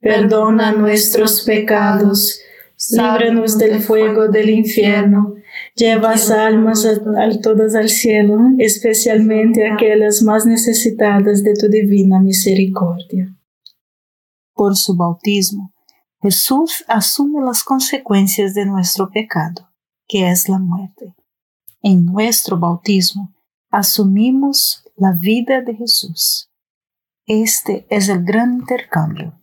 perdona nuestros pecados, líbranos del fuego del infierno, lleva almas a, todas al cielo, especialmente aquellas más necesitadas de tu divina misericordia. Por su bautismo, Jesús asume las consecuencias de nuestro pecado, que es la muerte. En nuestro bautismo, asumimos la vida de Jesús. Este es el gran intercambio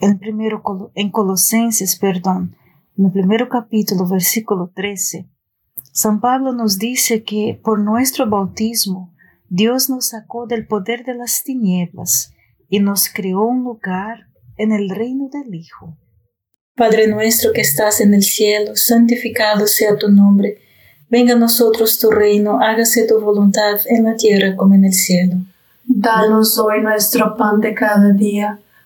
en, primero, en Colosenses, perdón, en el primer capítulo, versículo 13, San Pablo nos dice que por nuestro bautismo Dios nos sacó del poder de las tinieblas y nos creó un lugar en el reino del Hijo. Padre nuestro que estás en el cielo, santificado sea tu nombre. Venga a nosotros tu reino, hágase tu voluntad en la tierra como en el cielo. Danos hoy nuestro pan de cada día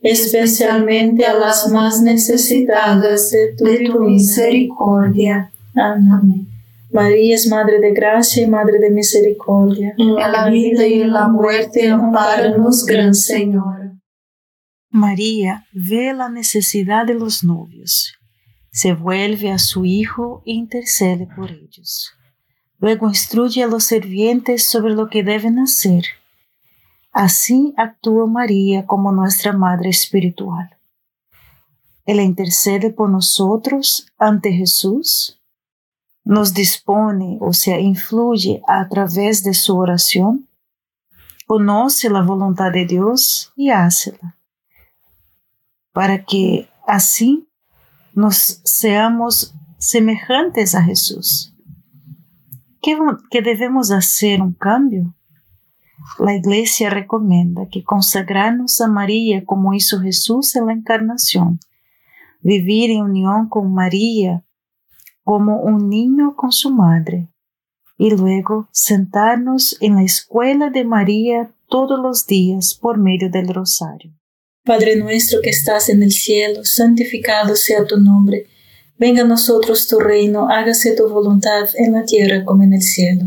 especialmente a las más necesitadas de tu, misericordia. Amén. María es Madre de Gracia y Madre de Misericordia. En la vida y en la muerte, amparanos, Gran Señor. María ve la necesidad de los novios, se vuelve a su Hijo e intercede por ellos. Luego instruye a los servientes sobre lo que deben hacer. Así actúa María como nuestra Madre Espiritual. Él intercede por nosotros ante Jesús, nos dispone, o sea, influye a través de su oración, conoce la voluntad de Dios y hácela, para que así nos seamos semejantes a Jesús que, debemos hacer un cambio. La Iglesia recomienda que consagrarnos a María como hizo Jesús en la encarnación, vivir en unión con María como un niño con su madre y luego sentarnos en la escuela de María todos los días por medio del rosario. Padre nuestro que estás en el cielo, santificado sea tu nombre Venga a nosotros tu reino, hágase tu voluntad en la tierra como en el cielo.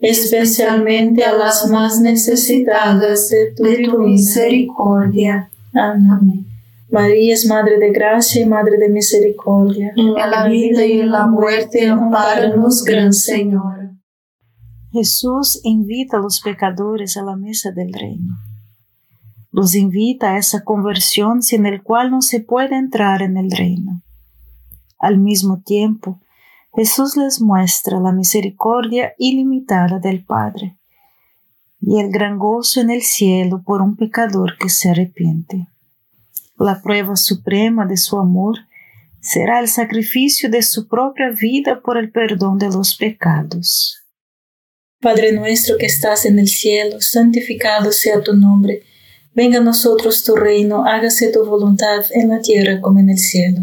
especialmente a las más necesitadas de tu, misericordia. Amén. María es Madre de Gracia y Madre de Misericordia. En la vida y en la muerte, amparanos, Gran Señor. Jesús invita a los pecadores a la mesa del reino. Los invita a esa conversión sin el cual no se puede entrar en el reino. Al mismo tiempo, Jesús les muestra la misericordia ilimitada del Padre y el gran gozo en el cielo por un pecador que se arrepiente. La prueba suprema de su amor será el sacrificio de su propia vida por el perdón de los pecados. Padre nuestro que estás en el cielo, santificado sea tu nombre. Venga a nosotros tu reino, hágase tu voluntad en la tierra como en el cielo.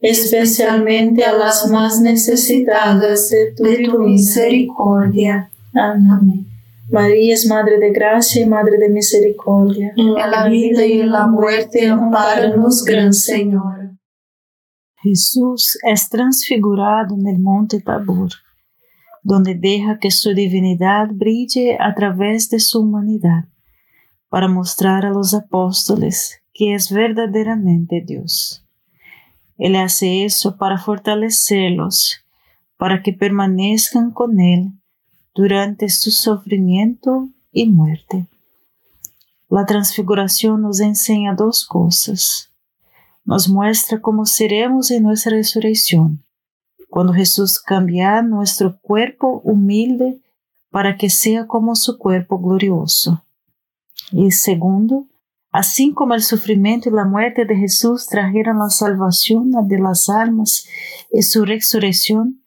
especialmente a las más necesitadas de tu, misericordia. Amén. María es Madre de Gracia y Madre de Misericordia. En la vida y en la muerte, amparanos, Gran Señor. Jesús es transfigurado en el monte Tabor, donde deja que su divinidad brille a través de su humanidad, para mostrar a los apóstoles que es verdaderamente Dios. Él hace eso para fortalecerlos, para que permanezcan con Él durante su sufrimiento y muerte. La transfiguración nos enseña dos cosas. Nos muestra cómo seremos en nuestra resurrección, cuando Jesús cambia nuestro cuerpo humilde para que sea como su cuerpo glorioso. Y segundo, Así como el sufrimiento y la muerte de Jesús trajeron la salvación de las almas y su resurrección,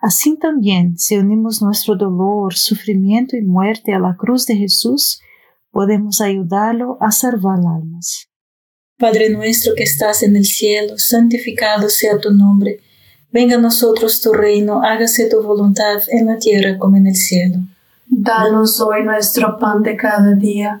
así también si unimos nuestro dolor, sufrimiento y muerte a la cruz de Jesús, podemos ayudarlo a salvar almas. Padre nuestro que estás en el cielo, santificado sea tu nombre. Venga a nosotros tu reino, hágase tu voluntad en la tierra como en el cielo. Danos hoy nuestro pan de cada día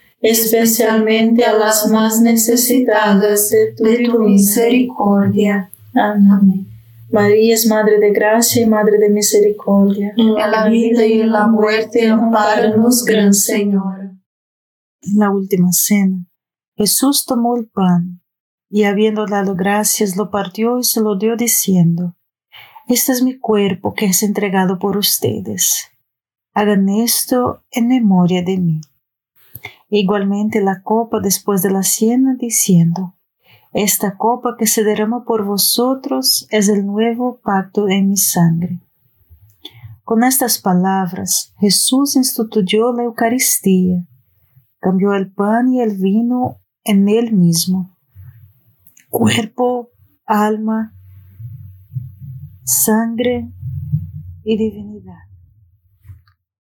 especialmente a las más necesitadas de tu, misericordia. Amén. María es Madre de Gracia y Madre de Misericordia. En la vida y en la muerte, amparanos, Gran Señor. En la última cena, Jesús tomó el pan y habiendo dado gracias, lo partió y se lo dio diciendo, este es mi cuerpo que es entregado por ustedes. Hagan esto en memoria de mí. Igualmente la copa después de la cena diciendo, esta copa que se derrama por vosotros es el nuevo pacto en mi sangre. Con estas palabras Jesús instituyó la Eucaristía, cambió el pan y el vino en él mismo. Cuerpo, alma sangre y divinidad.